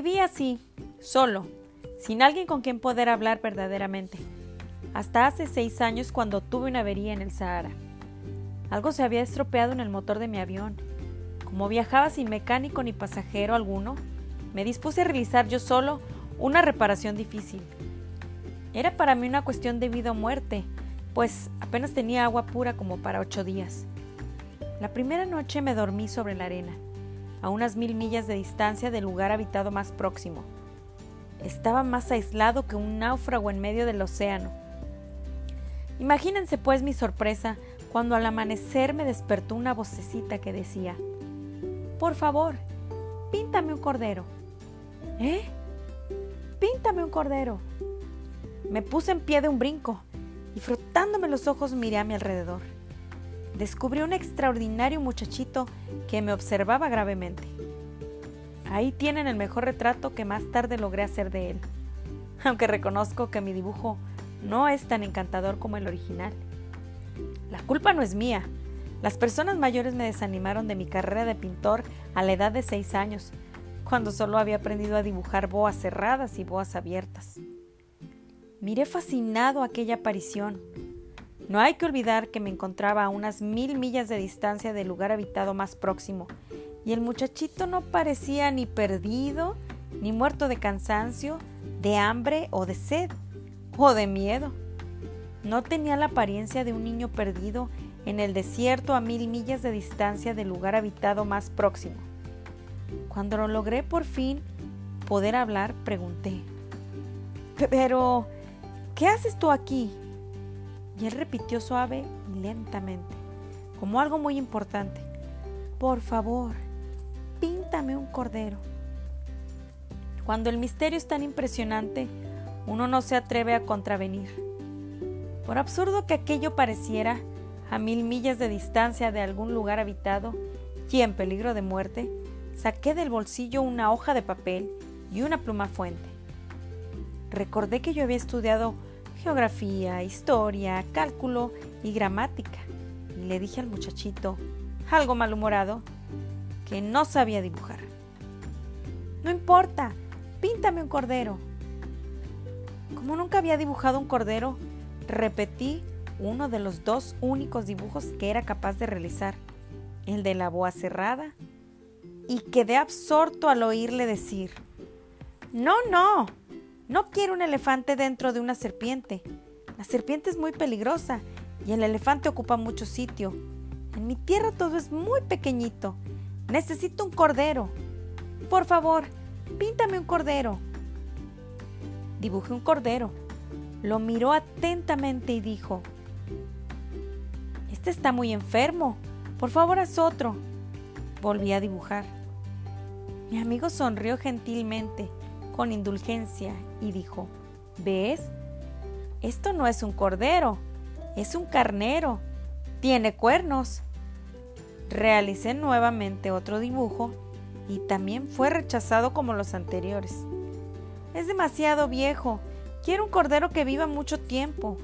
Viví así, solo, sin alguien con quien poder hablar verdaderamente, hasta hace seis años cuando tuve una avería en el Sahara. Algo se había estropeado en el motor de mi avión. Como viajaba sin mecánico ni pasajero alguno, me dispuse a realizar yo solo una reparación difícil. Era para mí una cuestión de vida o muerte, pues apenas tenía agua pura como para ocho días. La primera noche me dormí sobre la arena, a unas mil millas de distancia del lugar habitado más próximo. Estaba más aislado que un náufrago en medio del océano. Imagínense pues mi sorpresa cuando al amanecer me despertó una vocecita que decía, Por favor, píntame un cordero. ¿Eh? Píntame un cordero. Me puse en pie de un brinco y frotándome los ojos miré a mi alrededor. Descubrí un extraordinario muchachito que me observaba gravemente. Ahí tienen el mejor retrato que más tarde logré hacer de él, aunque reconozco que mi dibujo no es tan encantador como el original. La culpa no es mía. Las personas mayores me desanimaron de mi carrera de pintor a la edad de seis años, cuando solo había aprendido a dibujar boas cerradas y boas abiertas. Miré fascinado aquella aparición. No hay que olvidar que me encontraba a unas mil millas de distancia del lugar habitado más próximo, y el muchachito no parecía ni perdido, ni muerto de cansancio, de hambre o de sed, o de miedo. No tenía la apariencia de un niño perdido en el desierto a mil millas de distancia del lugar habitado más próximo. Cuando lo logré por fin poder hablar, pregunté, Pero, ¿qué haces tú aquí? Y él repitió suave y lentamente, como algo muy importante, Por favor, píntame un cordero. Cuando el misterio es tan impresionante, uno no se atreve a contravenir. Por absurdo que aquello pareciera, a mil millas de distancia de algún lugar habitado y en peligro de muerte, saqué del bolsillo una hoja de papel y una pluma fuente. Recordé que yo había estudiado geografía, historia, cálculo y gramática, y le dije al muchachito, algo malhumorado, que no sabía dibujar. No importa, píntame un cordero. Como nunca había dibujado un cordero, repetí uno de los dos únicos dibujos que era capaz de realizar, el de la boa cerrada, y quedé absorto al oírle decir, no, no, no quiero un elefante dentro de una serpiente. La serpiente es muy peligrosa y el elefante ocupa mucho sitio. En mi tierra todo es muy pequeñito. Necesito un cordero. Por favor, píntame un cordero. Dibujé un cordero. Lo miró atentamente y dijo, Este está muy enfermo. Por favor, haz otro. Volví a dibujar. Mi amigo sonrió gentilmente, con indulgencia, y dijo, ¿ves? Esto no es un cordero, es un carnero. Tiene cuernos. Realicé nuevamente otro dibujo y también fue rechazado como los anteriores. Es demasiado viejo. Quiero un cordero que viva mucho tiempo.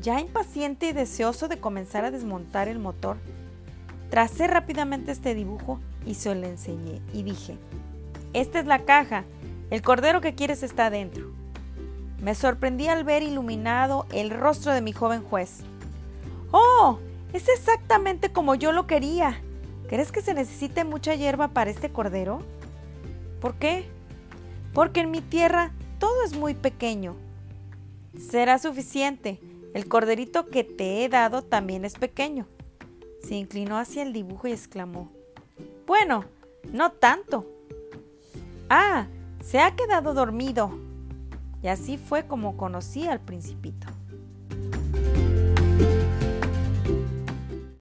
Ya impaciente y deseoso de comenzar a desmontar el motor, tracé rápidamente este dibujo y se lo enseñé y dije, esta es la caja, el cordero que quieres está adentro. Me sorprendí al ver iluminado el rostro de mi joven juez. ¡Oh! Es exactamente como yo lo quería. ¿Crees que se necesite mucha hierba para este cordero? ¿Por qué? Porque en mi tierra todo es muy pequeño. Será suficiente. El corderito que te he dado también es pequeño. Se inclinó hacia el dibujo y exclamó. Bueno, no tanto. Ah, se ha quedado dormido. Y así fue como conocí al principito.